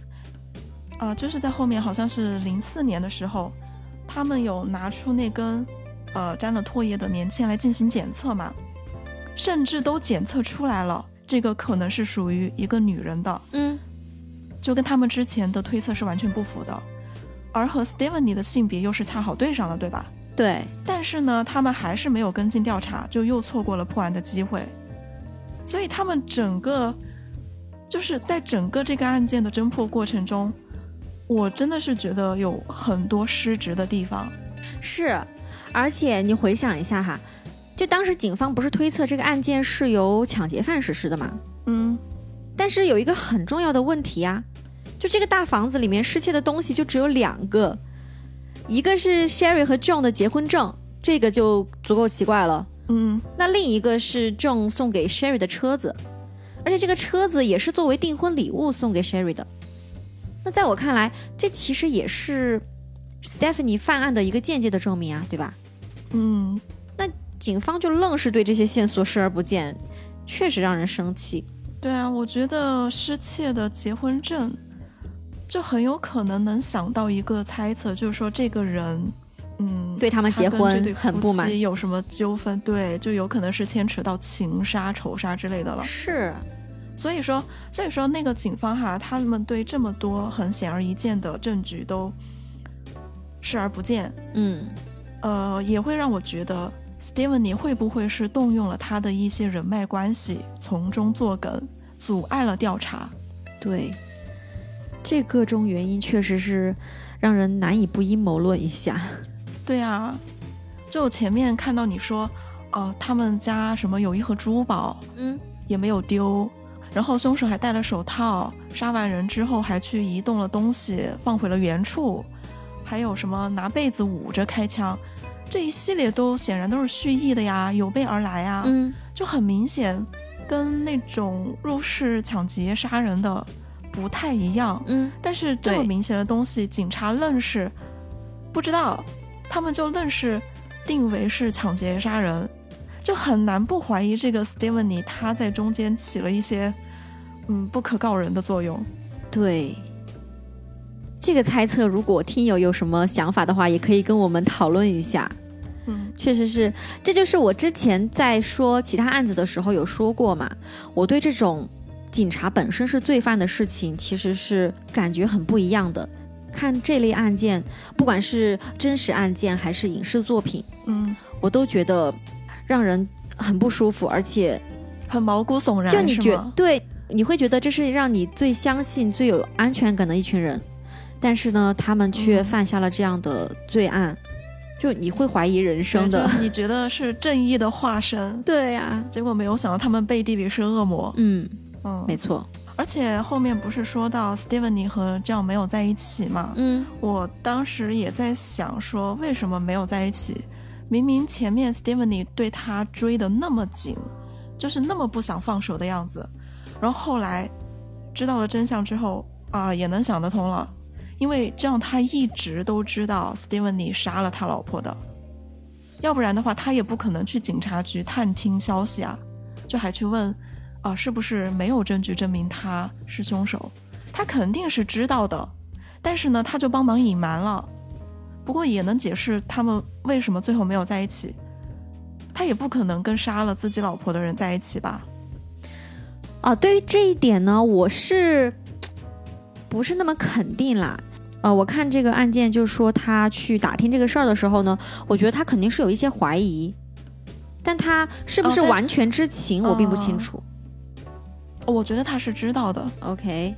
啊，就是在后面好像是零四年的时候，他们有拿出那根，呃，沾了唾液的棉签来进行检测嘛，甚至都检测出来了，这个可能是属于一个女人的，嗯，就跟他们之前的推测是完全不符的，而和 Stephanie 的性别又是恰好对上了，对吧？对。但是呢，他们还是没有跟进调查，就又错过了破案的机会，所以他们整个，就是在整个这个案件的侦破过程中。我真的是觉得有很多失职的地方，是，而且你回想一下哈，就当时警方不是推测这个案件是由抢劫犯实施的吗？嗯，但是有一个很重要的问题啊，就这个大房子里面失窃的东西就只有两个，一个是 Sherry 和 John 的结婚证，这个就足够奇怪了。嗯，那另一个是 John 送给 Sherry 的车子，而且这个车子也是作为订婚礼物送给 Sherry 的。那在我看来，这其实也是 Stephanie 犯案的一个间接的证明啊，对吧？嗯，那警方就愣是对这些线索视而不见，确实让人生气。对啊，我觉得失窃的结婚证，就很有可能能想到一个猜测，就是说这个人，嗯，对他们结婚很不满，有什么纠纷？对，就有可能是牵扯到情杀、仇杀之类的了。是。所以说，所以说那个警方哈，他们对这么多很显而易见的证据都视而不见，嗯，呃，也会让我觉得 Stephanie 会不会是动用了他的一些人脉关系，从中作梗，阻碍了调查。对，这个中原因确实是让人难以不阴谋论一下。对啊，就前面看到你说，呃，他们家什么有一盒珠宝，嗯，也没有丢，然后凶手还戴了手套，杀完人之后还去移动了东西，放回了原处，还有什么拿被子捂着开枪，这一系列都显然都是蓄意的呀，有备而来呀，嗯，就很明显跟那种入室抢劫杀人的不太一样。嗯，但是这么明显的东西，警察愣是不知道，他们就愣是定为是抢劫杀人，就很难不怀疑这个 Stephanie 他在中间起了一些嗯不可告人的作用。对。这个猜测，如果听友有什么想法的话，也可以跟我们讨论一下。嗯确实是，这就是我之前在说其他案子的时候有说过嘛。我对这种警察本身是罪犯的事情，其实是感觉很不一样的。看这类案件，不管是真实案件还是影视作品，嗯，我都觉得让人很不舒服，而且很毛骨悚然，就你觉对，你会觉得这是让你最相信、最有安全感的一群人，但是呢，他们却嗯。犯下了这样的罪案，就你会怀疑人生的。你觉得是正义的化身，对呀、结果没有想到他们背地里是恶魔。嗯，嗯，没错，而且后面不是说到 Stephanie 和 John 没有在一起吗？嗯。我当时也在想说，为什么没有在一起？明明前面 Stephanie 对他追得那么紧，就是那么不想放手的样子，然后后来知道了真相之后啊、也能想得通了，因为这样他一直都知道 Stephanie 杀了他老婆的，要不然的话他也不可能去警察局探听消息啊，就还去问啊、是不是没有证据证明他是凶手？他肯定是知道的，但是呢，他就帮忙隐瞒了。不过也能解释他们为什么最后没有在一起。他也不可能跟杀了自己老婆的人在一起吧？啊，对于这一点呢，我是不是那么肯定啦？呃，我看这个案件，就说他去打听这个事儿的时候呢，我觉得他肯定是有一些怀疑，但他是不是完全知情，我并不清哦楚。我觉得他是知道的，OK，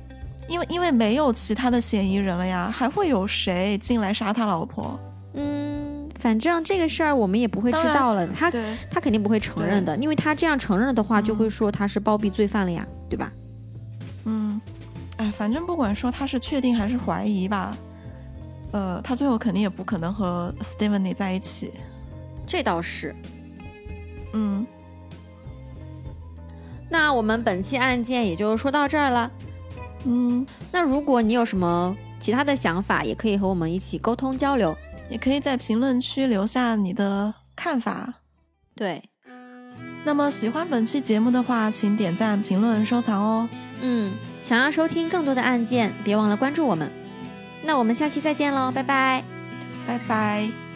因为因为没有其他的嫌疑人了呀，还会有谁进来杀他老婆？嗯，反正这个事儿我们也不会知道了，他，他肯定不会承认的，因为他这样承认的话，就会说他是包庇罪犯了呀，对吧？嗯，哎，反正不管说他是确定还是怀疑吧，呃，他最后肯定也不可能和 Stephanie 在一起。这倒是。嗯，那我们本期案件也就说到这儿了。嗯，那如果你有什么其他的想法，也可以和我们一起沟通交流。也可以在评论区留下你的看法。对，那么喜欢本期节目的话，请点赞、评论、收藏哦。嗯，想要收听更多的案件，别忘了关注我们。那我们下期再见喽，拜拜。拜拜。